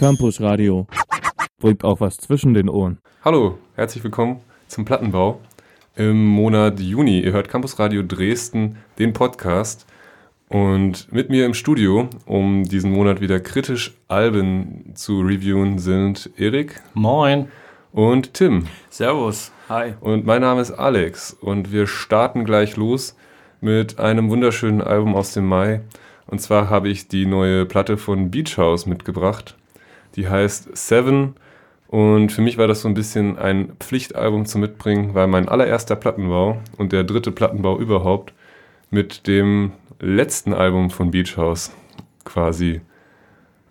Campus Radio. Bringt auch was zwischen den Ohren. Hallo, herzlich willkommen zum Plattenbau im Monat Juni. Ihr hört Campus Radio Dresden, den Podcast. Und mit mir im Studio, um diesen Monat wieder kritisch Alben zu reviewen, sind Erik. Moin. Und Tim. Servus. Hi. Und mein Name ist Alex. Und wir starten gleich los mit einem wunderschönen Album aus dem Mai. Und zwar habe ich die neue Platte von Beach House mitgebracht. Die heißt Seven. Und für mich war das so ein bisschen ein Pflichtalbum zu mitbringen, weil mein allererster Plattenbau und der dritte Plattenbau überhaupt mit dem letzten Album von Beach House quasi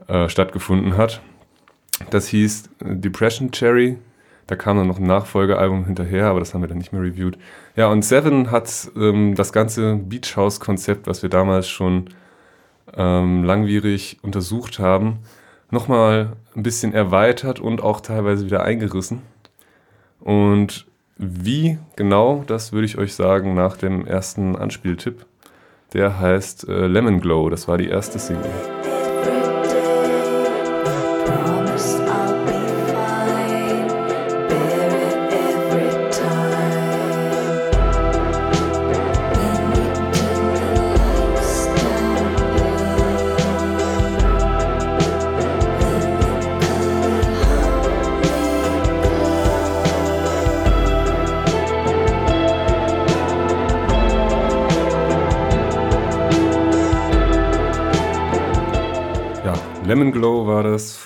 äh, stattgefunden hat. Das hieß Depression Cherry. Da kam dann noch ein Nachfolgealbum hinterher, aber das haben wir dann nicht mehr reviewed. Ja, und Seven hat ähm, das ganze Beach House-Konzept, was wir damals schon ähm, langwierig untersucht haben, nochmal ein bisschen erweitert und auch teilweise wieder eingerissen. Und wie genau, das würde ich euch sagen nach dem ersten Anspieltipp. Der heißt äh, Lemon Glow, das war die erste Single.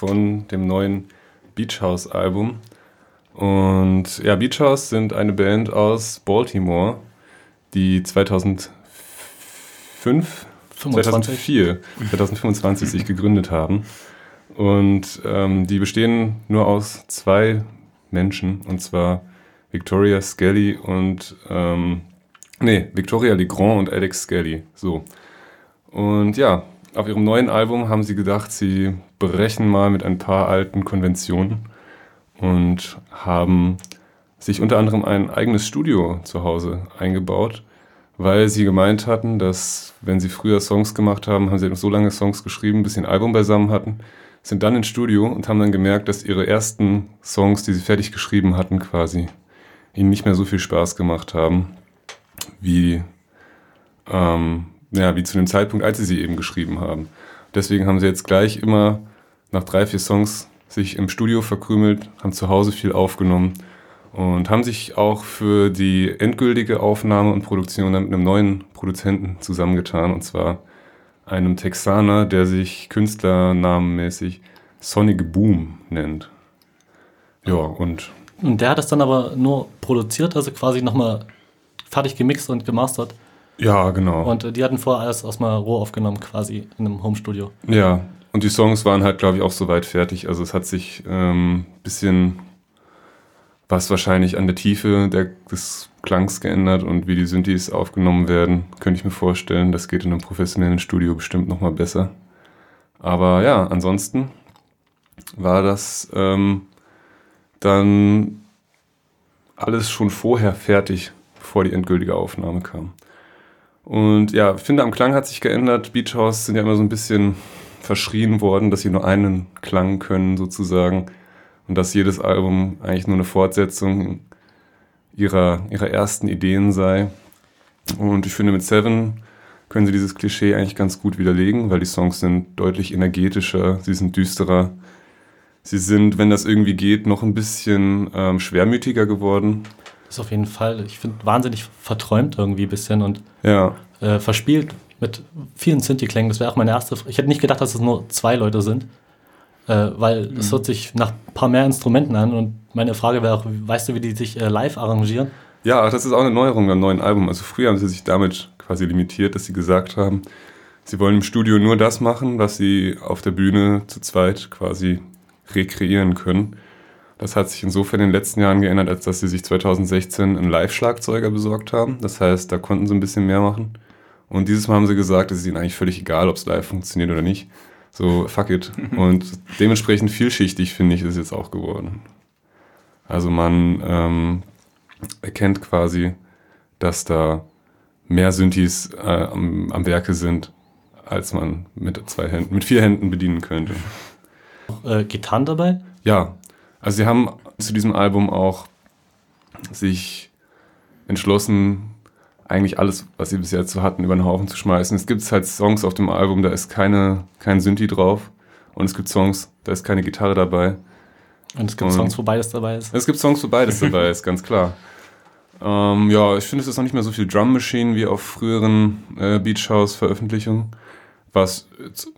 Von dem neuen Beach House Album. Und ja, Beach House sind eine Band aus Baltimore, die 2005, 25. 2004, 2025 sich gegründet haben. Und ähm, die bestehen nur aus zwei Menschen, und zwar Victoria Skelly und, ähm, nee, Victoria Legrand und Alex Skelly. So. Und ja, auf ihrem neuen Album haben sie gedacht, sie brechen mal mit ein paar alten Konventionen und haben sich unter anderem ein eigenes Studio zu Hause eingebaut, weil sie gemeint hatten, dass wenn sie früher Songs gemacht haben, haben sie noch so lange Songs geschrieben, bis sie ein Album beisammen hatten, sind dann ins Studio und haben dann gemerkt, dass ihre ersten Songs, die sie fertig geschrieben hatten, quasi ihnen nicht mehr so viel Spaß gemacht haben, wie ähm, ja, wie zu dem Zeitpunkt, als sie sie eben geschrieben haben. Deswegen haben sie jetzt gleich immer nach drei, vier Songs sich im Studio verkrümelt, haben zu Hause viel aufgenommen und haben sich auch für die endgültige Aufnahme und Produktion dann mit einem neuen Produzenten zusammengetan, und zwar einem Texaner, der sich künstlernamenmäßig Sonic Boom nennt. Ja, und. Und der hat es dann aber nur produziert, also quasi nochmal fertig gemixt und gemastert. Ja, genau. Und äh, die hatten vorher alles erstmal roh aufgenommen, quasi in einem Homestudio. Ja, und die Songs waren halt, glaube ich, auch soweit fertig. Also es hat sich ein ähm, bisschen was wahrscheinlich an der Tiefe der, des Klangs geändert und wie die Synthes aufgenommen werden, könnte ich mir vorstellen. Das geht in einem professionellen Studio bestimmt nochmal besser. Aber ja, ansonsten war das ähm, dann alles schon vorher fertig, bevor die endgültige Aufnahme kam. Und ja, finde am Klang hat sich geändert. Beach House sind ja immer so ein bisschen verschrien worden, dass sie nur einen Klang können sozusagen und dass jedes Album eigentlich nur eine Fortsetzung ihrer, ihrer ersten Ideen sei. Und ich finde mit Seven können sie dieses Klischee eigentlich ganz gut widerlegen, weil die Songs sind deutlich energetischer, sie sind düsterer. Sie sind, wenn das irgendwie geht, noch ein bisschen ähm, schwermütiger geworden ist auf jeden Fall, ich finde, wahnsinnig verträumt irgendwie ein bisschen und ja. äh, verspielt mit vielen Synthi-Klängen. Das wäre auch meine erste. Ich hätte nicht gedacht, dass es nur zwei Leute sind, äh, weil mhm. es hört sich nach ein paar mehr Instrumenten an und meine Frage wäre auch, weißt du, wie die sich äh, live arrangieren? Ja, das ist auch eine Neuerung beim neuen Album. Also früher haben sie sich damit quasi limitiert, dass sie gesagt haben, sie wollen im Studio nur das machen, was sie auf der Bühne zu zweit quasi rekreieren können. Das hat sich insofern in den letzten Jahren geändert, als dass sie sich 2016 einen Live-Schlagzeuger besorgt haben. Das heißt, da konnten sie ein bisschen mehr machen. Und dieses Mal haben sie gesagt, es ist ihnen eigentlich völlig egal, ob es live funktioniert oder nicht. So, fuck it. Und dementsprechend vielschichtig, finde ich, ist es jetzt auch geworden. Also man ähm, erkennt quasi, dass da mehr Synthes äh, am, am Werke sind, als man mit zwei Händen, mit vier Händen bedienen könnte. äh, Gitarren dabei? Ja, also sie haben zu diesem Album auch sich entschlossen, eigentlich alles, was sie bis jetzt so hatten, über den Haufen zu schmeißen. Es gibt halt Songs auf dem Album, da ist keine, kein Synthi drauf. Und es gibt Songs, da ist keine Gitarre dabei. Und es gibt Und- Songs, wo beides dabei ist. Es gibt Songs, wo beides dabei ist, ganz klar. Ähm, ja, ich finde, es ist auch nicht mehr so viel Drum Machine wie auf früheren äh, Beach House Veröffentlichungen, was jetzt,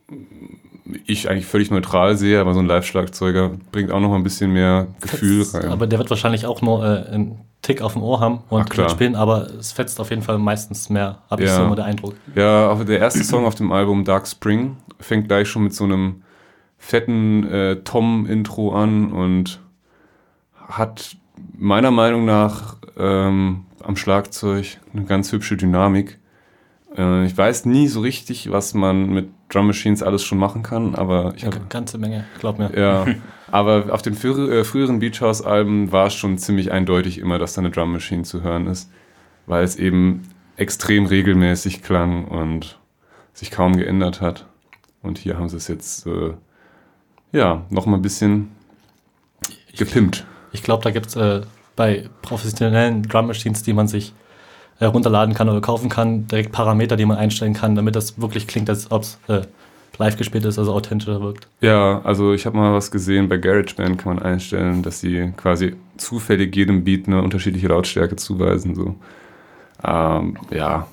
ich eigentlich völlig neutral sehe, aber so ein Live-Schlagzeuger bringt auch noch mal ein bisschen mehr Gefühl Fetzt, rein. Aber der wird wahrscheinlich auch nur äh, einen Tick auf dem Ohr haben Ach, und klar. mitspielen, aber es fetzt auf jeden Fall meistens mehr, habe ich Ja. so immer den Eindruck. Ja, der erste Song auf dem Album Dark Spring fängt gleich schon mit so einem fetten äh, Tom-Intro an und hat meiner Meinung nach ähm, am Schlagzeug eine ganz hübsche Dynamik. Äh, ich weiß nie so richtig, was man mit Drum Machines alles schon machen kann, aber ich habe Eine ganze Menge, glaub mir. ja, aber auf den früher, äh, früheren Beach House Alben war es schon ziemlich eindeutig immer, dass da eine Drum Machine zu hören ist, weil es eben extrem regelmäßig klang und sich kaum geändert hat. Und hier haben sie es jetzt äh, ja noch mal ein bisschen gepimpt. Ich glaube, da gibt es äh, bei professionellen Drum Machines, die man sich äh, runterladen kann oder kaufen kann, direkt Parameter, die man einstellen kann, damit das wirklich klingt, als ob es äh, live gespielt ist, also authentischer wirkt. Ja, also ich habe mal was gesehen, bei GarageBand kann man einstellen, dass sie quasi zufällig jedem Beat eine unterschiedliche Lautstärke zuweisen. So. Ähm, ja,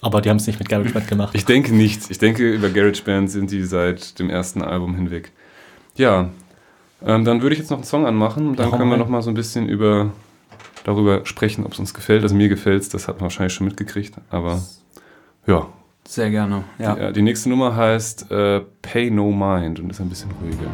Aber die haben es nicht mit GarageBand gemacht. Ich denke nicht. Ich denke, über GarageBand sind die seit dem ersten Album hinweg. Ja, ähm, dann würde ich jetzt noch einen Song anmachen und dann können wir noch mal so ein bisschen über, darüber sprechen, ob es uns gefällt. Also mir gefällt es, das hat man wahrscheinlich schon mitgekriegt. Aber ja, Sehr gerne. Ja. die, äh, die nächste Nummer heißt äh, Pay No Mind und ist ein bisschen ruhiger.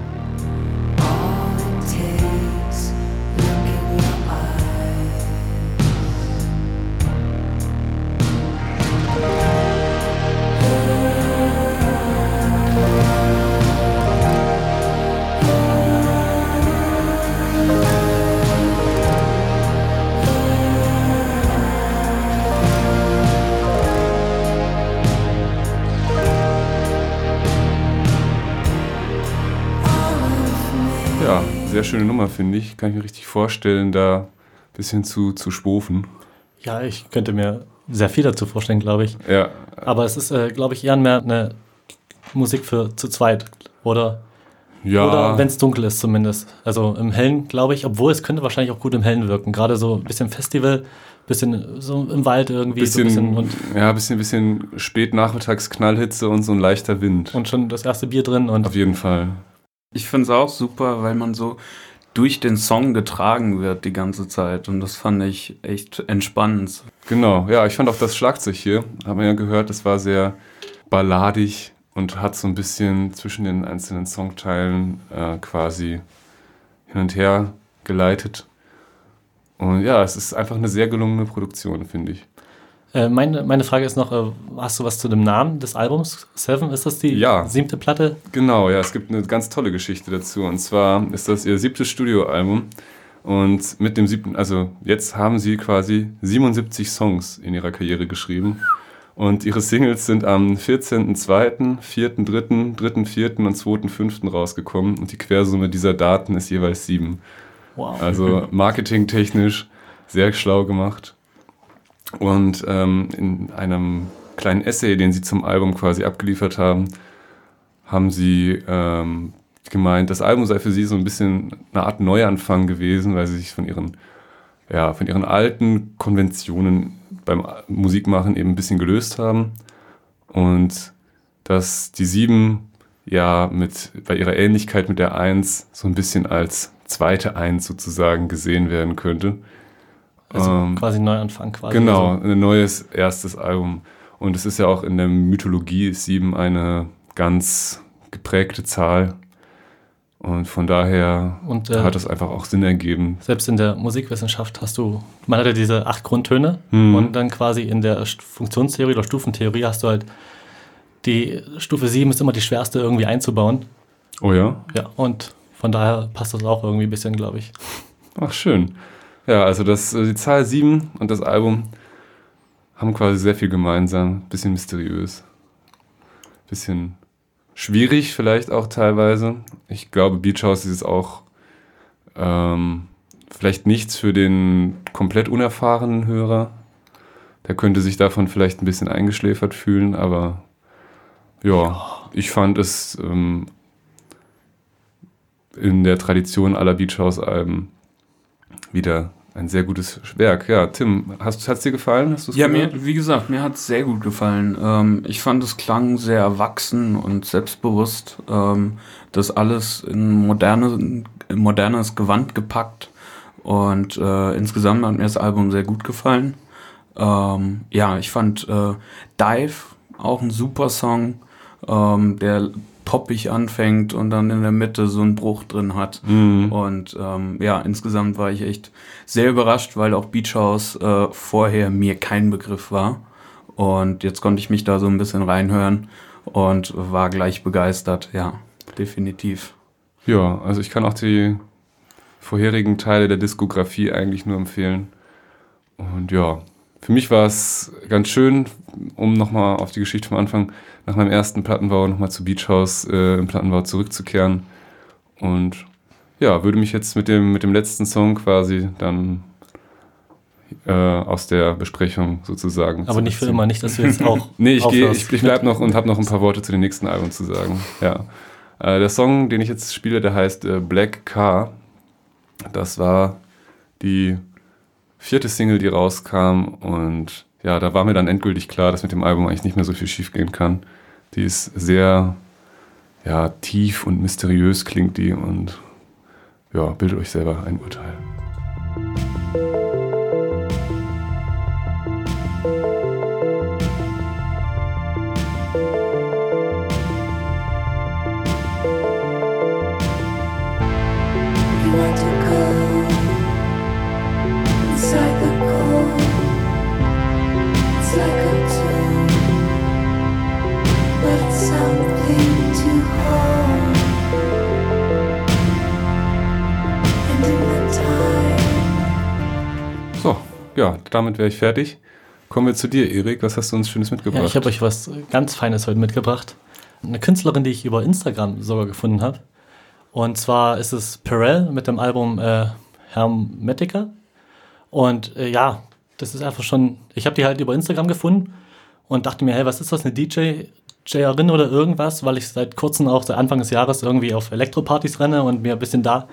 Sehr schöne Nummer, finde ich. Kann ich mir richtig vorstellen, da ein bisschen zu, zu spofen. Ja, ich könnte mir sehr viel dazu vorstellen, glaube ich. Ja, Aber es ist, äh, glaube ich, eher mehr eine Musik für zu zweit. Oder, ja. oder wenn es dunkel ist zumindest. Also im Hellen, glaube ich, obwohl es könnte wahrscheinlich auch gut im Hellen wirken. Gerade so ein bisschen Festival, bisschen so im Wald irgendwie. so ein bisschen, bisschen und, ja, bisschen, bisschen spät nachmittags Knallhitze und so ein leichter Wind. und schon das erste Bier drin. Und Auf jeden Fall. Ich finde es auch super, weil man so durch den Song getragen wird die ganze Zeit. Und das fand ich echt entspannend. Genau, ja, ich fand auch das Schlagzeug hier, haben wir ja gehört, das war sehr balladig und hat so ein bisschen zwischen den einzelnen Songteilen äh, quasi hin und her geleitet. Und ja, es ist einfach eine sehr gelungene Produktion, finde ich. Äh, meine, meine Frage ist noch, äh, hast du was zu dem Namen des Albums? Seven, ist das die Ja. siebte Platte? Genau, ja, es gibt eine ganz tolle Geschichte dazu. Und zwar ist das ihr siebtes Studioalbum. Und mit dem siebten, also jetzt haben sie quasi 77 Songs in ihrer Karriere geschrieben. Und ihre Singles sind am 14.02., 4.3., 3.4. und 2.5. rausgekommen. Und die Quersumme dieser Daten ist jeweils sieben. Wow. Also marketingtechnisch sehr schlau gemacht. Und ähm, in einem kleinen Essay, den sie zum Album quasi abgeliefert haben, haben sie ähm, gemeint, das Album sei für sie so ein bisschen eine Art Neuanfang gewesen, weil sie sich von ihren, ja, von ihren alten Konventionen beim Musikmachen eben ein bisschen gelöst haben. Und dass die sieben ja mit bei ihrer Ähnlichkeit mit der Eins so ein bisschen als zweite Eins sozusagen gesehen werden könnte. Also ähm, quasi ein Neuanfang quasi. Genau, Also, ein neues erstes Album. Und es ist ja auch in der Mythologie sieben eine ganz geprägte Zahl. Und von daher Und, äh, hat es einfach auch Sinn ergeben. selbst in der Musikwissenschaft hast du, man hat ja diese acht Grundtöne Mhm. und dann quasi in der St- Funktionstheorie oder Stufentheorie hast du halt die Stufe 7 ist immer die schwerste irgendwie einzubauen. Oh ja? Ja, und von daher passt das auch irgendwie ein bisschen, glaube ich. Ach, schön. Ja, also das, äh, die Zahl 7 und das Album haben quasi sehr viel gemeinsam. Bisschen mysteriös. Bisschen schwierig vielleicht auch teilweise. Ich glaube, Beach House ist auch ähm, vielleicht nichts für den komplett unerfahrenen Hörer. Der könnte sich davon vielleicht ein bisschen eingeschläfert fühlen, aber ja, ich fand es ähm, in der Tradition aller Beach House-Alben wieder ein sehr gutes Werk. Ja, Tim, hast es dir gefallen? Hast Ja, gehört? mir, wie gesagt, mir hat es sehr gut gefallen. Ähm, ich fand, es klang sehr erwachsen und selbstbewusst. Ähm, das alles in, moderne, in modernes Gewand gepackt. Und äh, insgesamt hat mir das Album sehr gut gefallen. Ähm, ja, ich fand äh, Dive auch ein super Song, ähm, der poppig anfängt und dann in der Mitte so einen Bruch drin hat. Mhm. Und ähm, ja, insgesamt war ich echt sehr überrascht, weil auch Beach House äh, vorher mir kein Begriff war. Und jetzt konnte ich mich da so ein bisschen reinhören und war gleich begeistert. Ja, definitiv. Ja, also ich kann auch die vorherigen Teile der Diskografie eigentlich nur empfehlen. Und ja, für mich war es ganz schön, um nochmal auf die Geschichte vom Anfang, nach meinem ersten Plattenbau nochmal zu Beach House äh, im Plattenbau zurückzukehren. Und ja, würde mich jetzt mit dem, mit dem letzten Song quasi dann äh, aus der Besprechung sozusagen. Aber nicht für immer, nicht, dass du jetzt auch. Nee, ich, aufhörst ich, ich bleib noch und habe noch ein paar Worte zu den nächsten Alben zu sagen. Ja. Äh, der Song, den ich jetzt spiele, der heißt äh, Black Car. Das war die vierte Single, die rauskam. Und ja, da war mir dann endgültig klar, dass mit dem Album eigentlich nicht mehr so viel schiefgehen kann. Die ist sehr ja, tief und mysteriös klingt die und ja, bildet euch selber ein Urteil. So, ja, damit wäre ich fertig. Kommen wir zu dir, Erik. Was hast du uns Schönes mitgebracht? Ja, ich habe euch was ganz Feines heute mitgebracht. Eine Künstlerin, die ich über Instagram sogar gefunden habe. Und zwar ist es Perel mit dem Album äh, Hermetica. Und äh, ja, das ist einfach schon. Ich habe die halt über Instagram gefunden und dachte mir, hey, was ist das, eine DJ? JRin oder irgendwas, weil ich seit kurzem auch seit Anfang des Jahres irgendwie auf Elektropartys renne und mir ein bisschen da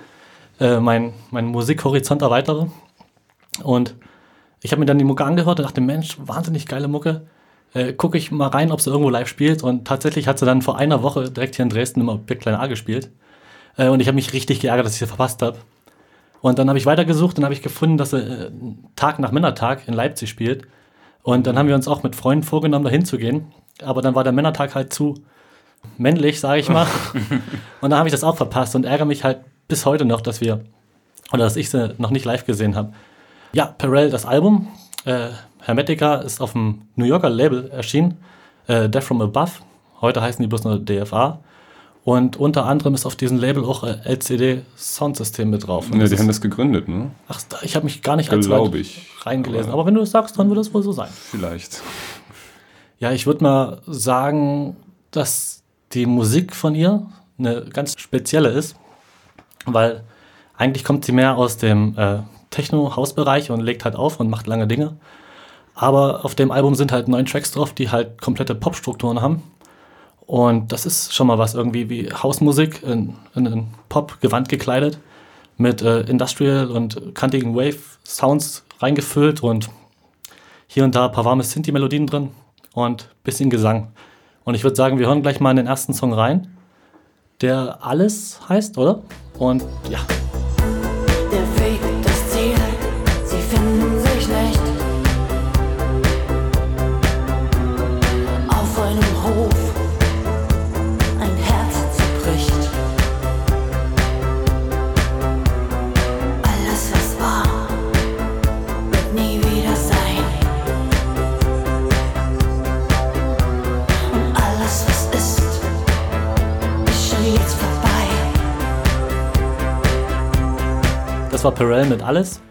äh, mein, mein Musikhorizont erweitere. Und ich habe mir dann die Mucke angehört und dachte, Mensch, wahnsinnig geile Mucke. Äh, Gucke ich mal rein, ob sie irgendwo live spielt. Und tatsächlich hat sie dann vor einer Woche direkt hier in Dresden immer Big Klein A gespielt. Äh, und ich habe mich richtig geärgert, dass ich sie verpasst habe. Und dann habe ich weitergesucht und habe ich gefunden, dass sie äh, Tag nach Männertag in Leipzig spielt. Und dann haben wir uns auch mit Freunden vorgenommen, da hinzugehen. Aber dann war der Männertag halt zu männlich, sage ich mal. und dann habe ich das auch verpasst und ärgere mich halt bis heute noch, dass wir, oder dass ich sie noch nicht live gesehen habe. Ja, Perel, das Album, äh, Hermetica, ist auf dem New Yorker Label erschienen, äh, Death from Above. Heute heißen die bloß nur DFA. Und unter anderem ist auf diesem Label auch äh, LCD Soundsystem mit drauf. Und ja, die haben das gegründet, ne? Ach, ich habe mich gar nicht allzu weit ich. reingelesen. Aber- Aber wenn du es sagst, dann wird es wohl so sein. Vielleicht. Ja, ich würde mal sagen, dass die Musik von ihr eine ganz spezielle ist, weil eigentlich kommt sie mehr aus dem äh, Techno-Hausbereich und legt halt auf und macht lange Dinge. Aber auf dem Album sind halt neun Tracks drauf, die halt komplette Pop-Strukturen haben. Und das ist schon mal was irgendwie wie Hausmusik in, in, in Pop-Gewand gekleidet, mit äh, Industrial und kantigen Wave-Sounds reingefüllt und hier und da ein paar warme Sinti-Melodien drin und bisschen Gesang. Und ich würde sagen, wir hören gleich mal in den ersten Song rein, der Alles heißt, oder? Und ja, war Perel mit Alles.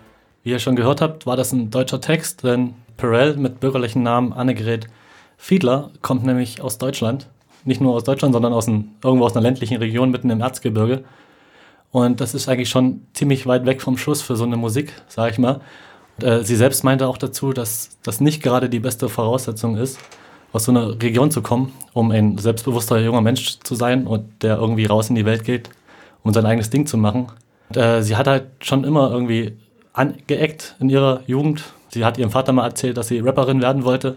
Wie ihr schon gehört habt, war das ein deutscher Text, denn Perel mit bürgerlichen Namen Annegret Fiedler kommt nämlich aus Deutschland. nicht nur aus Deutschland, sondern aus ein, irgendwo aus einer ländlichen Region mitten im Erzgebirge. Und das ist eigentlich schon ziemlich weit weg vom Schuss für so eine Musik, sage ich mal. Und, äh, sie selbst meinte auch dazu, dass das nicht gerade die beste Voraussetzung ist, aus so einer Region zu kommen, um ein selbstbewusster junger Mensch zu sein und der irgendwie raus in die Welt geht, um sein eigenes Ding zu machen. Und, äh, sie hat halt schon immer irgendwie angeeckt in ihrer Jugend. Sie hat ihrem Vater mal erzählt, dass sie Rapperin werden wollte,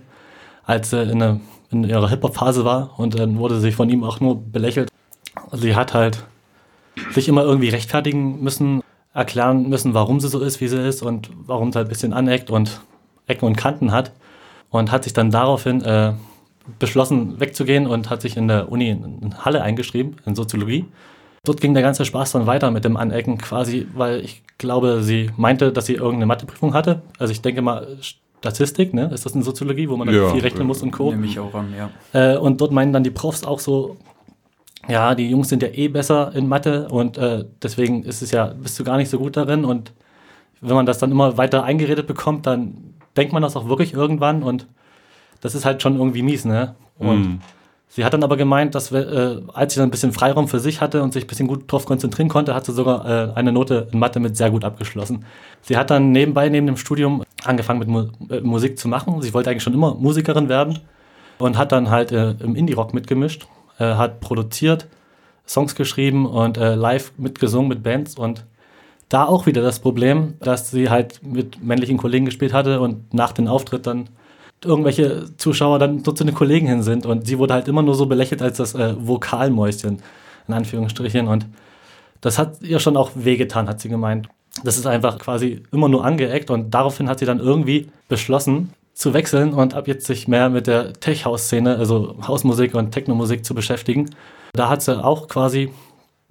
als sie in, eine, in ihrer Hip-Hop-Phase war. Und dann wurde sie von ihm auch nur belächelt. Sie hat halt sich immer irgendwie rechtfertigen müssen, erklären müssen, warum sie so ist, wie sie ist und warum sie halt ein bisschen aneckt und Ecken und Kanten hat. Und hat sich dann daraufhin äh, beschlossen, wegzugehen und hat sich in der Uni in Halle eingeschrieben, in Soziologie. Dort ging der ganze Spaß dann weiter mit dem Anecken quasi, weil ich glaube, sie meinte, dass sie irgendeine Matheprüfung hatte. Also ich denke mal, Statistik, ne? Ist das in Soziologie, wo man dann Ja, viel rechnen ja. muss und Co. Nehme ich auch an, ja. Äh, und dort meinen dann die Profs auch so, ja, die Jungs sind ja eh besser in Mathe und äh, deswegen ist es ja, bist du gar nicht so gut darin. Und wenn man das dann immer weiter eingeredet bekommt, dann denkt man das auch wirklich irgendwann und das ist halt schon irgendwie mies, ne? Und Mhm. Sie hat dann aber gemeint, dass wir, äh, als sie dann ein bisschen Freiraum für sich hatte und sich ein bisschen gut drauf konzentrieren konnte, hat sie sogar äh, eine Note in Mathe mit sehr gut abgeschlossen. Sie hat dann nebenbei, neben dem Studium, angefangen mit Mu äh, Musik zu machen. Sie wollte eigentlich schon immer Musikerin werden und hat dann halt äh, im Indie-Rock mitgemischt, äh, hat produziert, Songs geschrieben und äh, live mitgesungen mit Bands und da auch wieder das Problem, dass sie halt mit männlichen Kollegen gespielt hatte und nach dem Auftritt dann irgendwelche Zuschauer dann dort zu den Kollegen hin sind und sie wurde halt immer nur so belächelt als das äh, Vokalmäuschen, in Anführungsstrichen und das hat ihr schon auch wehgetan, hat sie gemeint. Das ist einfach quasi immer nur angeeckt und daraufhin hat sie dann irgendwie beschlossen zu wechseln und ab jetzt sich mehr mit der Tech-House-Szene, also Hausmusik und Technomusik zu beschäftigen. Da hat sie auch quasi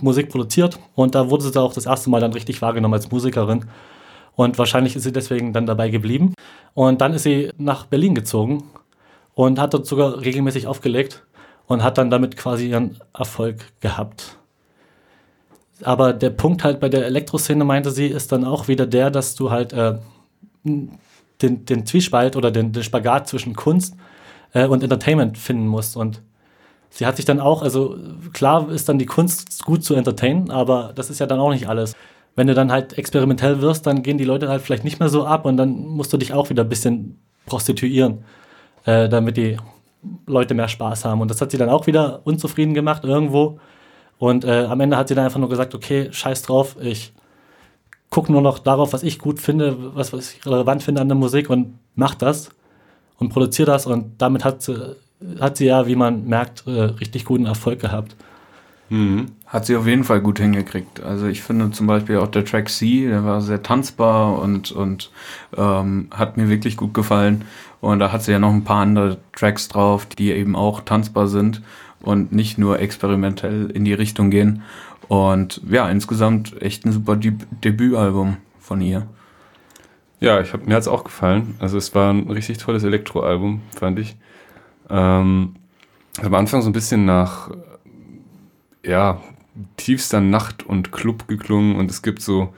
Musik produziert und da wurde sie auch das erste Mal dann richtig wahrgenommen als Musikerin. Und wahrscheinlich ist sie deswegen dann dabei geblieben. Und dann ist sie nach Berlin gezogen und hat dort sogar regelmäßig aufgelegt und hat dann damit quasi ihren Erfolg gehabt. Aber der Punkt halt bei der Elektroszene, meinte sie, ist dann auch wieder der, dass du halt äh, den, den Zwiespalt oder den, den Spagat zwischen Kunst äh, und Entertainment finden musst. Und sie hat sich dann auch, also klar ist dann die Kunst gut zu entertainen, aber das ist ja dann auch nicht alles. Wenn du dann halt experimentell wirst, dann gehen die Leute halt vielleicht nicht mehr so ab und dann musst du dich auch wieder ein bisschen prostituieren, äh, damit die Leute mehr Spaß haben. Und das hat sie dann auch wieder unzufrieden gemacht irgendwo. Und äh, am Ende hat sie dann einfach nur gesagt, okay, scheiß drauf, ich gucke nur noch darauf, was ich gut finde, was, was ich relevant finde an der Musik und mach das und produziere das. Und damit hat sie, hat sie ja, wie man merkt, äh, richtig guten Erfolg gehabt. Mhm. Hat sie auf jeden Fall gut hingekriegt. Also ich finde zum Beispiel auch der Track C, der war sehr tanzbar und, und ähm, hat mir wirklich gut gefallen. Und da hat sie ja noch ein paar andere Tracks drauf, die eben auch tanzbar sind und nicht nur experimentell in die Richtung gehen. Und ja, insgesamt echt ein super Deb Debütalbum von ihr. Ja, ich hab, mir hat es auch gefallen. Also es war ein richtig tolles Elektroalbum, fand ich. Ähm, am Anfang so ein bisschen nach ja, tiefster Nacht und Club geklungen und es gibt so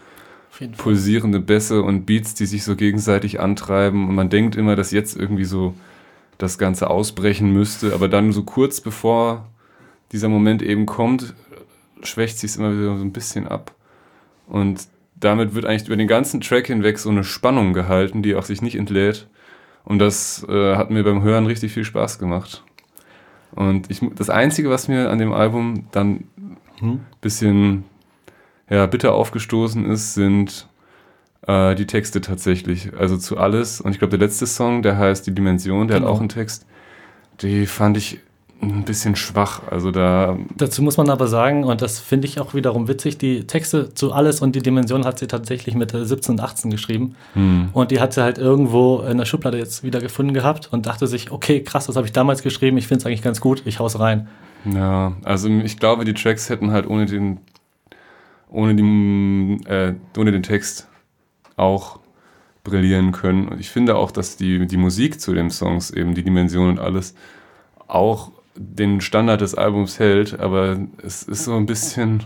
pulsierende Bässe und Beats, die sich so gegenseitig antreiben und man denkt immer, dass jetzt irgendwie so das Ganze ausbrechen müsste, aber dann so kurz bevor dieser Moment eben kommt, schwächt sich es immer wieder so ein bisschen ab. Und damit wird eigentlich über den ganzen Track hinweg so eine Spannung gehalten, die auch sich nicht entlädt. Und das äh, hat mir beim Hören richtig viel Spaß gemacht. Und ich, das Einzige, was mir an dem Album dann Hm? bisschen ja, bitter aufgestoßen ist, sind äh, die Texte tatsächlich. Also zu alles. Und ich glaube, der letzte Song, der heißt Die Dimension, der Genau. hat auch einen Text. Die fand ich ein bisschen schwach. Also da, Dazu muss man aber sagen, und das finde ich auch wiederum witzig, die Texte zu alles und die Dimension hat sie tatsächlich mit äh, 17 und 18 geschrieben. hm, Und die hat sie halt irgendwo in der Schublade jetzt wieder gefunden gehabt und dachte sich, okay, krass, das habe ich damals geschrieben, ich finde es eigentlich ganz gut, ich hau's rein. ja, also ich glaube, die Tracks hätten halt ohne den, ohne, die, äh, ohne den Text auch brillieren können. Und ich finde auch, dass die, die Musik zu den Songs, eben die Dimension und alles, auch den Standard des Albums hält, aber es ist so ein bisschen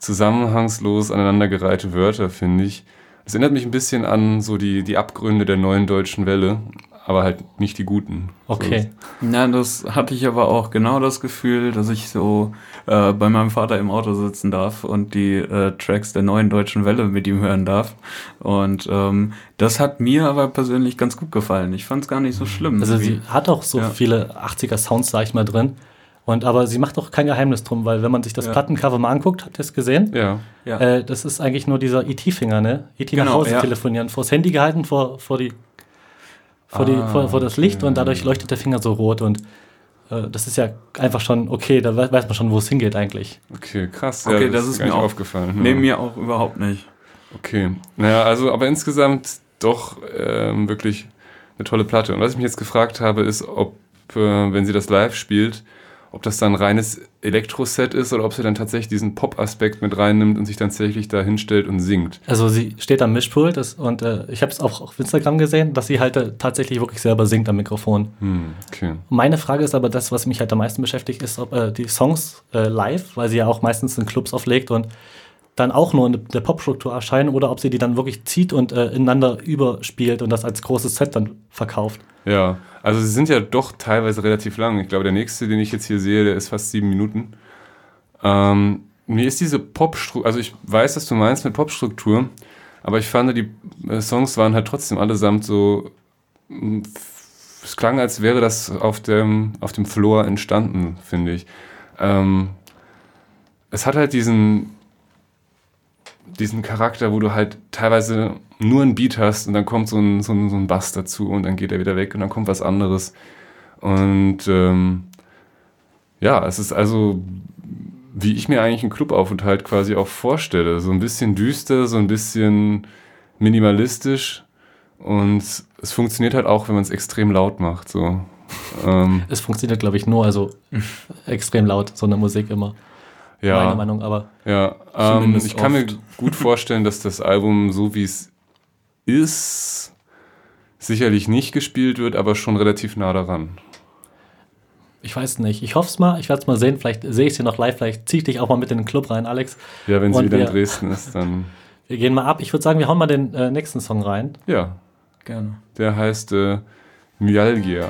zusammenhangslos aneinandergereihte Wörter, finde ich. Es erinnert mich ein bisschen an so die, die Abgründe der neuen deutschen Welle, aber halt nicht die guten. Okay. Ja, das hatte ich aber auch genau das Gefühl, dass ich so äh, bei meinem Vater im Auto sitzen darf und die äh, Tracks der neuen deutschen Welle mit ihm hören darf. Und ähm, das hat mir aber persönlich ganz gut gefallen. Ich fand es gar nicht so schlimm. Also sie hat auch so Ja. viele 80er-Sounds, sag ich mal, drin. Und aber sie macht auch kein Geheimnis drum, weil wenn man sich das Ja. Plattencover mal anguckt, habt ihr es gesehen? Ja. ja. Äh, das ist eigentlich nur dieser ET-Finger, ne? ET nach Genau, Hause ja. telefonieren, vors Handy gehalten, vor, vor, die, vor, die, Ah, vor, vor das Licht okay. und dadurch leuchtet der Finger so rot und äh, das ist ja einfach schon okay, da we- weiß man schon, wo es hingeht eigentlich. Okay, krass. Okay, ja, das ist gar mir auch- aufgefallen. nee, ja. mir auch überhaupt nicht. Okay. Naja, also, aber insgesamt doch ähm, wirklich eine tolle Platte. Und was ich mich jetzt gefragt habe, ist, ob, äh, wenn sie das live spielt, ob das dann ein reines Elektro-Set ist oder ob sie dann tatsächlich diesen Pop-Aspekt mit reinnimmt und sich dann tatsächlich da hinstellt und singt. Also sie steht am Mischpult das, und äh, ich habe es auch auf Instagram gesehen, dass sie halt äh, tatsächlich wirklich selber singt am Mikrofon. Hm, okay. Meine Frage ist aber das, was mich halt am meisten beschäftigt, ist, ob äh, die Songs äh, live, weil sie ja auch meistens in Clubs auflegt und dann auch nur in der Popstruktur erscheinen oder ob sie die dann wirklich zieht und äh, ineinander überspielt und das als großes Set dann verkauft. Ja, also sie sind ja doch teilweise relativ lang. Ich glaube, der nächste, den ich jetzt hier sehe, der ist fast sieben Minuten. Ähm, mir ist diese Popstruktur, also ich weiß, was du meinst mit Popstruktur, aber ich fand, die äh, Songs waren halt trotzdem allesamt so. f- Es klang, als wäre das auf dem, auf dem Floor entstanden, finde ich. Ähm, es hat halt diesen, diesen Charakter, wo du halt teilweise nur ein Beat hast und dann kommt so ein, so ein, so ein Bass dazu und dann geht er wieder weg und dann kommt was anderes. Und ähm, ja, es ist also, wie ich mir eigentlich einen Clubaufenthalt quasi auch vorstelle. So ein bisschen düster, so ein bisschen minimalistisch und es funktioniert halt auch, wenn man es extrem laut macht. So. ähm, Es funktioniert, glaube ich, nur, also extrem laut, so eine Musik immer. Ja. Meine Meinung, aber Ja, ähm, Zumindest ich kann mir oft. gut vorstellen, dass das Album, so wie es ist, sicherlich nicht gespielt wird, aber schon relativ nah daran. ich weiß nicht. Ich hoffe es mal, ich werde es mal sehen. Vielleicht sehe ich sie noch live, vielleicht ziehe ich dich auch mal mit in den Club rein, Alex. Ja, wenn sie Und wieder in Dresden ist, dann. Wir gehen mal ab. Ich würde sagen, wir hauen mal den äh, nächsten Song rein. Ja, Gerne. der heißt äh, Myalgia.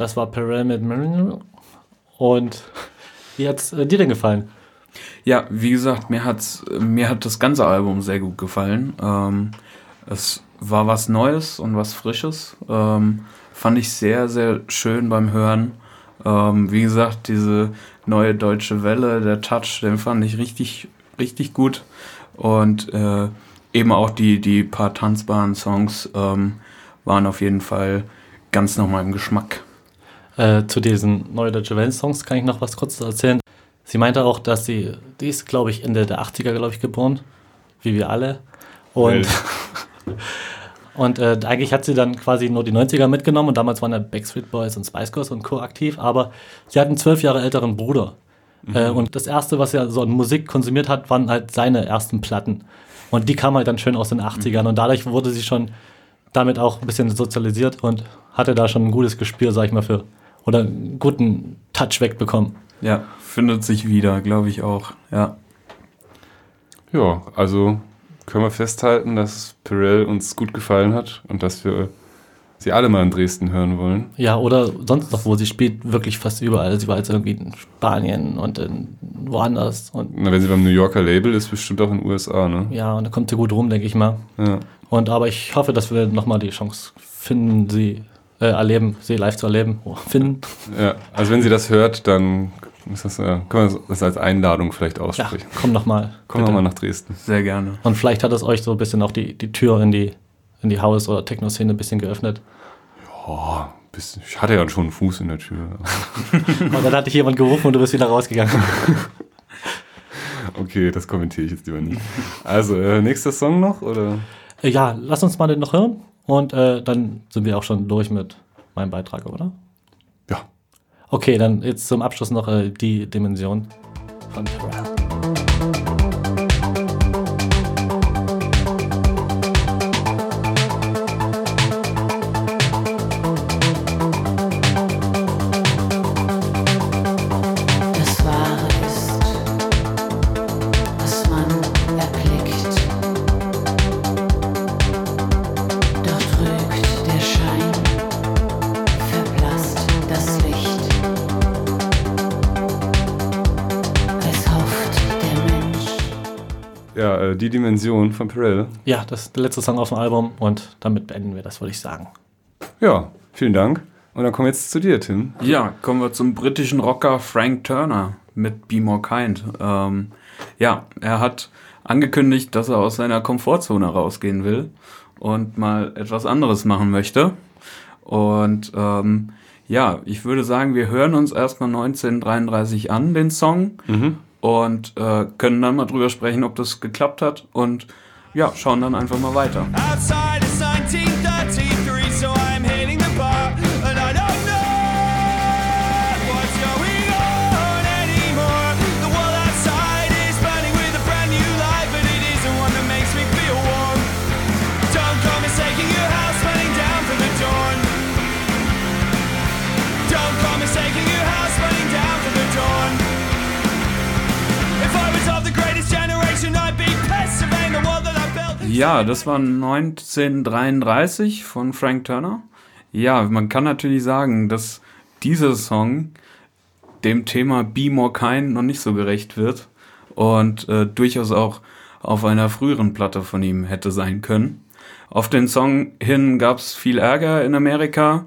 Das war mit Marino. Und wie hat es äh, dir denn gefallen? Ja, wie gesagt, mir hat's, mir hat das ganze Album sehr gut gefallen. Ähm, es war was Neues und was Frisches. Ähm, fand ich sehr, sehr schön beim Hören. Ähm, wie gesagt, diese neue deutsche Welle, der Touch, den fand ich richtig, richtig gut. Und äh, eben auch die, die paar tanzbaren Songs ähm, waren auf jeden Fall ganz nach meinem Geschmack. Äh, zu diesen Neue Deutsche Wellen-Songs kann ich noch was kurz erzählen. Sie meinte auch, dass sie, die ist, glaube ich, Ende der 80er, glaube ich, geboren. Wie wir alle. Und, und äh, eigentlich hat sie dann quasi nur die 90er mitgenommen und damals waren ja Backstreet Boys und Spice Girls und Co. aktiv, aber sie hat einen zwölf Jahre älteren Bruder. Äh, und das erste, was er so an Musik konsumiert hat, waren halt seine ersten Platten. Und die kamen halt dann schön aus den 80ern und dadurch wurde sie schon damit auch ein bisschen sozialisiert und hatte da schon ein gutes Gespür, sag ich mal, für oder einen guten Touch wegbekommen. Ja, findet sich wieder, glaube ich auch. Ja. Ja, also können wir festhalten, dass Perel uns gut gefallen hat und dass wir sie alle mal in Dresden hören wollen. Ja, oder sonst noch, wo sie spielt, wirklich fast überall. Sie war jetzt irgendwie in Spanien und in woanders und Na, wenn sie beim New Yorker Label ist, bestimmt auch in den USA, ne? ja, und da kommt sie gut rum, denke ich mal. Ja. Und aber ich hoffe, dass wir nochmal die Chance finden, sie äh, erleben, sie live zu erleben, oh, finden. ja. Also wenn sie das hört, dann ist das, äh, können wir das als Einladung vielleicht Ja, aussprechen. komm nochmal. Kommen wir mal nach Dresden. Sehr gerne. Und vielleicht hat es euch so ein bisschen auch die, die Tür in die, in die Haus- oder Techno-Szene ein bisschen geöffnet. Oh, bisschen, ich hatte ja schon einen Fuß in der Tür. Und dann hat dich jemand gerufen und du bist wieder rausgegangen. Okay, das kommentiere ich jetzt lieber nicht. Also, äh, nächster Song noch, oder? Äh, ja, lass uns mal den noch hören und äh, dann sind wir auch schon durch mit meinem Beitrag, oder? Ja. Okay, dann jetzt zum Abschluss noch äh, die Dimension von Pharrell. Die Dimension von Perel. Ja, das ist der letzte Song auf dem Album und damit beenden wir das, würde ich sagen. Ja, vielen Dank. Und dann kommen wir jetzt zu dir, Tim. Ja, kommen wir zum britischen Rocker Frank Turner mit Be More Kind. Ähm, ja, er hat angekündigt, dass er aus seiner Komfortzone rausgehen will und mal etwas anderes machen möchte. Und ähm, ja, ich würde sagen, wir hören uns erstmal 1933 an, den Song, und äh, können dann mal drüber sprechen, ob das geklappt hat. Und ja, schauen dann einfach mal weiter. Outside Ja, das war 1933 von Frank Turner. Ja, man kann natürlich sagen, dass dieser Song dem Thema Be More Kind noch nicht so gerecht wird und äh, durchaus auch auf einer früheren Platte von ihm hätte sein können. Auf den Song hin gab es viel Ärger in Amerika.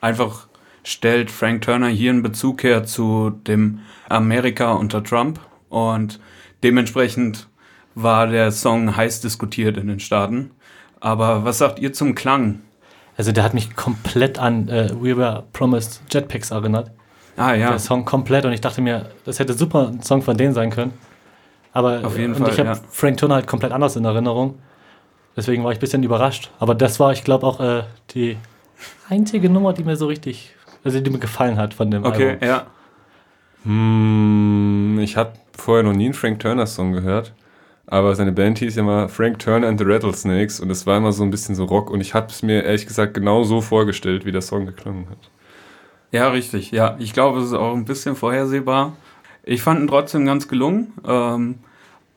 Einfach stellt Frank Turner hier einen Bezug her zu dem Amerika unter Trump und dementsprechend war der Song heiß diskutiert in den Staaten. Aber was sagt ihr zum Klang? Also der hat mich komplett an äh, We Were Promised Jetpacks erinnert. Ah ja, Der Song komplett und ich dachte mir, das hätte super ein Song von denen sein können. Aber Auf jeden und Fall, ich habe ja. Frank Turner halt komplett anders in Erinnerung. Deswegen war ich ein bisschen überrascht. Aber das war, ich glaube, auch äh, die einzige Nummer, die mir so richtig, also die mir gefallen hat von dem okay, Album. ja. Hm, ich habe vorher noch nie einen Frank Turner Song gehört, aber seine Band hieß ja mal Frank Turner and the Rattlesnakes und es war immer so ein bisschen so Rock und ich habe es mir ehrlich gesagt genau so vorgestellt, wie der Song geklungen hat. Ja, richtig. Ja, ich glaube, es ist auch ein bisschen vorhersehbar. Ich fand ihn trotzdem ganz gelungen. Ähm,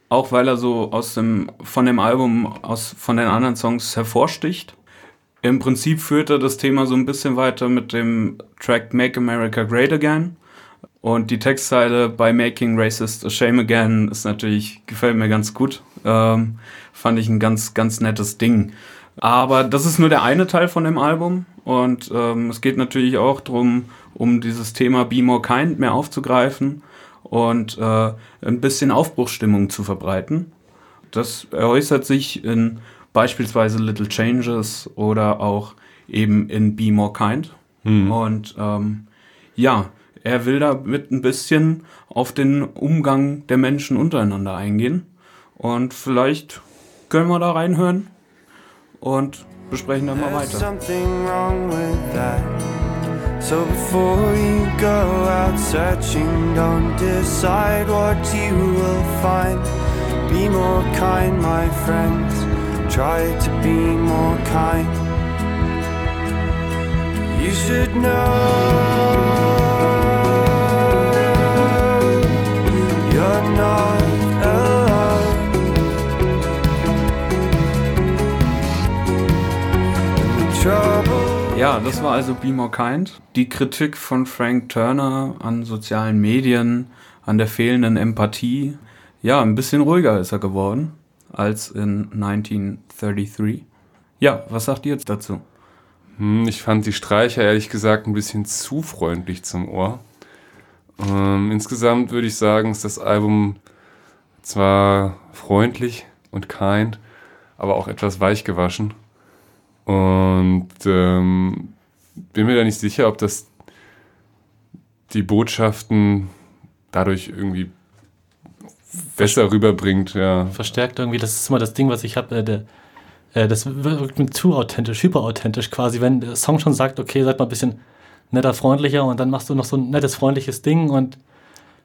auch weil er so aus dem, von dem Album, aus, von den anderen Songs hervorsticht. Im Prinzip führt er das Thema so ein bisschen weiter mit dem Track Make America Great Again. Und die Textzeile bei Making Racist a Shame Again ist natürlich, gefällt mir ganz gut. Ähm, fand ich ein ganz, ganz nettes Ding. Aber das ist nur der eine Teil von dem Album. Und ähm, es geht natürlich auch darum, um dieses Thema Be More Kind mehr aufzugreifen und äh, ein bisschen Aufbruchsstimmung zu verbreiten. Das äußert sich in beispielsweise Little Changes oder auch eben in Be More Kind. Und ähm, ja, er will damit ein bisschen auf den Umgang der Menschen untereinander eingehen. Und vielleicht können wir da reinhören und besprechen dann mal weiter. So before you go out searching, don't decide what you will find. Be more kind, my friends. Try to be more kind. You should know Ja, das war also Be More Kind. Die Kritik von Frank Turner an sozialen Medien, an der fehlenden Empathie. Ja, ein bisschen ruhiger ist er geworden als in 1933. Ja, was sagt ihr jetzt dazu? Hm, ich fand die Streicher ehrlich gesagt ein bisschen zu freundlich zum Ohr. Ähm, insgesamt würde ich sagen, ist das Album zwar freundlich und kind, aber auch etwas weich gewaschen. Und ähm, bin mir da nicht sicher, ob das die Botschaften dadurch irgendwie besser rüberbringt. Ja. Verstärkt irgendwie, das ist immer das Ding, was ich habe. Äh, der äh, das wirkt mir zu authentisch, hyperauthentisch quasi, wenn der Song schon sagt, okay, seid mal ein bisschen netter, freundlicher und dann machst du noch so ein nettes, freundliches Ding und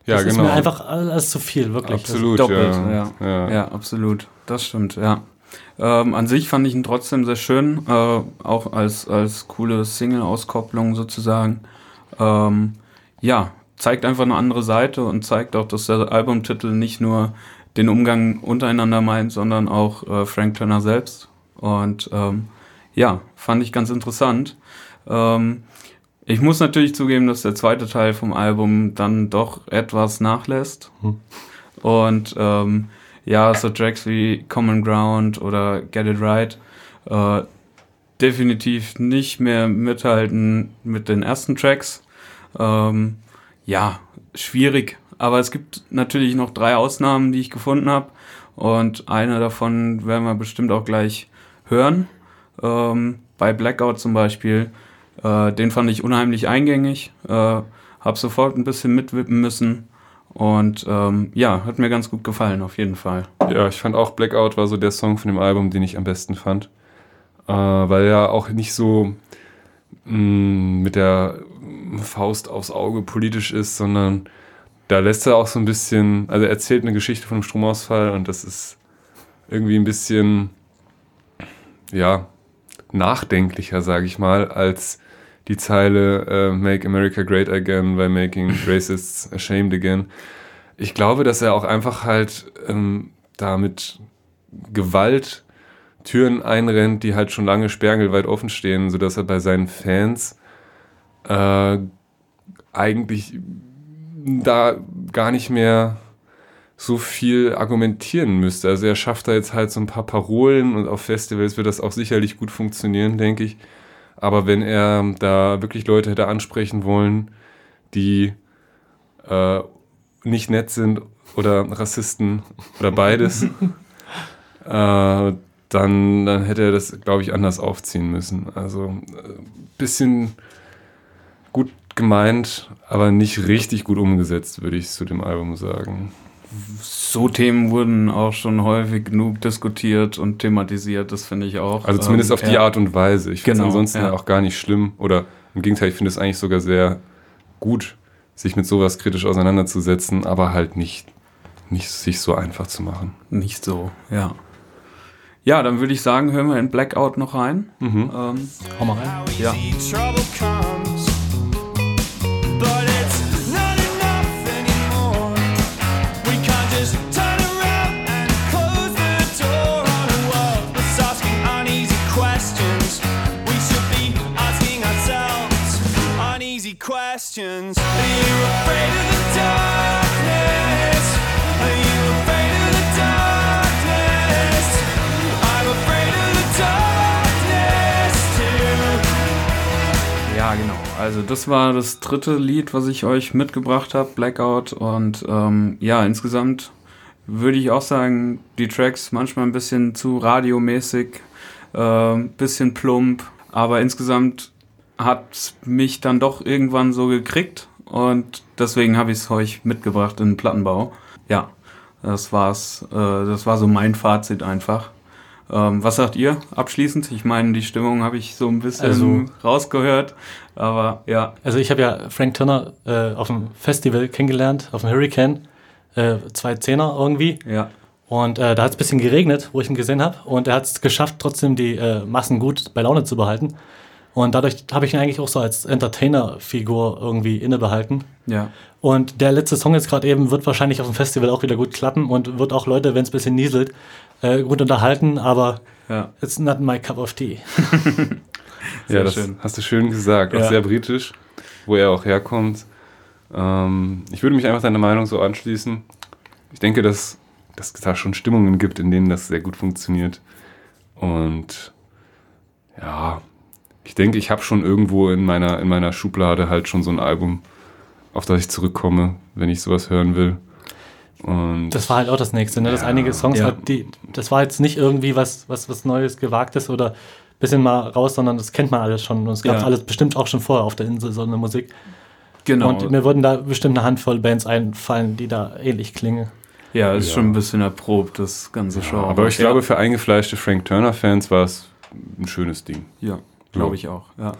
Ja, das genau. ist mir einfach alles zu viel, wirklich. Absolut, Doppelt, ja. ja. ja. Ja, absolut. Das stimmt, ja. Ähm, an sich fand ich ihn trotzdem sehr schön, äh, auch als, als coole Single-Auskopplung sozusagen. Ähm, ja, zeigt einfach eine andere Seite und zeigt auch, dass der Albumtitel nicht nur den Umgang untereinander meint, sondern auch äh, Frank Turner selbst. Und ähm, ja, fand ich ganz interessant. Ähm, ich muss natürlich zugeben, dass der zweite Teil vom Album dann doch etwas nachlässt. Und ähm, ja, so Tracks wie Common Ground oder Get It Right äh, definitiv nicht mehr mithalten mit den ersten Tracks. Ähm, ja, schwierig. Aber es gibt natürlich noch drei Ausnahmen, die ich gefunden habe. Und eine davon werden wir bestimmt auch gleich hören. Ähm, bei Blackout zum Beispiel. Äh, den fand ich unheimlich eingängig. Äh, hab sofort ein bisschen mitwippen müssen. Und ähm, ja, hat mir ganz gut gefallen, auf jeden Fall. Ja, ich fand auch Blackout war so der Song von dem Album, den ich am besten fand. Äh, weil er auch nicht so mh, mit der Faust aufs Auge politisch ist, sondern da lässt er auch so ein bisschen, also er erzählt eine Geschichte von einem Stromausfall und das ist irgendwie ein bisschen, ja, nachdenklicher, sage ich mal, als die Zeile äh, Make America Great Again by Making Racists Ashamed Again. Ich glaube, dass er auch einfach halt ähm, da mit Gewalt Türen einrennt, die halt schon lange sperrangelweit offen stehen, sodass er bei seinen Fans äh, eigentlich da gar nicht mehr so viel argumentieren müsste. Also er schafft da jetzt halt so ein paar Parolen und auf Festivals wird das auch sicherlich gut funktionieren, denke ich. Aber wenn er da wirklich Leute hätte ansprechen wollen, die äh, nicht nett sind oder Rassisten oder beides, äh, dann, dann hätte er das, glaube ich, anders aufziehen müssen. Also ein bisschen gut gemeint, aber nicht richtig gut umgesetzt, würde ich zu dem Album sagen. So Themen wurden auch schon häufig genug diskutiert und thematisiert, das finde ich auch. Also zumindest Ähm, auf die ja. Art und Weise. Ich finde es Genau, ansonsten ja. auch gar nicht schlimm. Oder im Gegenteil, ich finde es eigentlich sogar sehr gut, sich mit sowas kritisch auseinanderzusetzen, aber halt nicht, nicht sich so einfach zu machen. Nicht so, ja. Ja, dann würde ich sagen, hören wir in Blackout noch rein. Ähm, Hau mal rein. how Ja. Questions. Are you afraid of the darkness? Are you afraid of the darkness? I'm afraid of the darkness too. Ja, genau. Also das war das dritte Lied, was ich euch mitgebracht habe, Blackout. Und ähm, ja, insgesamt würde ich auch sagen, die Tracks manchmal ein bisschen zu radiomäßig, ein bisschen plump. Aber insgesamt hat mich dann doch irgendwann so gekriegt. Und deswegen habe ich es euch mitgebracht in den Plattenbau. Ja, das war's. Äh, das war so mein Fazit einfach. Ähm, was sagt ihr abschließend? Ich meine, die Stimmung habe ich so ein bisschen Also- rausgehört, aber ja. Also ich habe ja Frank Turner äh, auf dem Festival kennengelernt, auf dem Hurricane, äh, zwei Zehner irgendwie. Ja, Und äh, da hat es ein bisschen geregnet, wo ich ihn gesehen habe. Und er hat es geschafft, trotzdem die äh, Massen gut bei Laune zu behalten. Und dadurch habe ich ihn eigentlich auch so als Entertainer-Figur irgendwie innebehalten. ja, Und der letzte Song jetzt gerade eben wird wahrscheinlich auf dem Festival auch wieder gut klappen und wird auch Leute, wenn es ein bisschen nieselt, äh, gut unterhalten, aber ja. it's not my cup of tea. Ja, das schön. hast du schön gesagt. Auch Ja. sehr britisch, wo er auch herkommt. Ähm, ich würde mich einfach deiner Meinung so anschließen. Ich denke, dass, dass es da schon Stimmungen gibt, in denen das sehr gut funktioniert. Und ja, ich denke, ich habe schon irgendwo in meiner, in meiner Schublade halt schon so ein Album, auf das ich zurückkomme, wenn ich sowas hören will. Und Das war halt auch das nächste, ne? dass einige Songs Ja. halt, die, das war jetzt nicht irgendwie was, was, was Neues, Gewagtes oder bisschen mal raus, sondern das kennt man alles schon. Und es gab Ja. alles bestimmt auch schon vorher auf der Insel so eine Musik. Genau. Und mir würden da bestimmt eine Handvoll Bands einfallen, die da ähnlich klingen. Ja, ist Ja. schon ein bisschen erprobt, das ganze Show. Aber ich ja, glaube, für eingefleischte Frank Turner-Fans war es ein schönes Ding. Ja, glaube ich auch. Ja.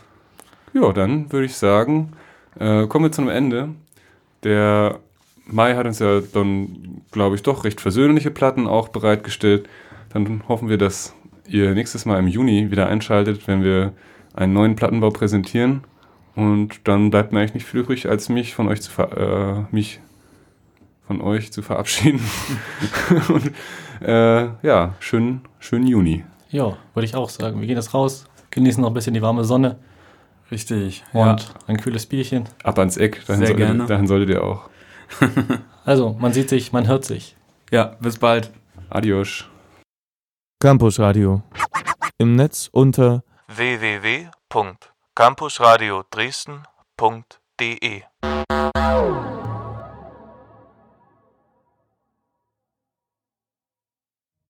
Ja, dann würde ich sagen, äh, kommen wir zu einem Ende. Der Mai hat uns ja dann, glaube ich, doch recht versöhnliche Platten auch bereitgestellt. Dann hoffen wir, dass ihr nächstes Mal im Juni wieder einschaltet, wenn wir einen neuen Plattenbau präsentieren. Und dann bleibt mir eigentlich nicht viel übrig, als mich von euch zu ver äh, mich von euch zu verabschieden. Und äh, ja, schönen, schönen Juni. Ja, würde ich auch sagen. Wir gehen jetzt raus, genießen noch ein bisschen die warme Sonne Richtig. und ein kühles Bierchen. Ab ans Eck, dahin, Sehr solltet, gerne. dahin solltet ihr auch. Also, man sieht sich, man hört sich. Ja, ja bis bald. Adios. Campus Radio. Im Netz unter www.campusradio Dresden.de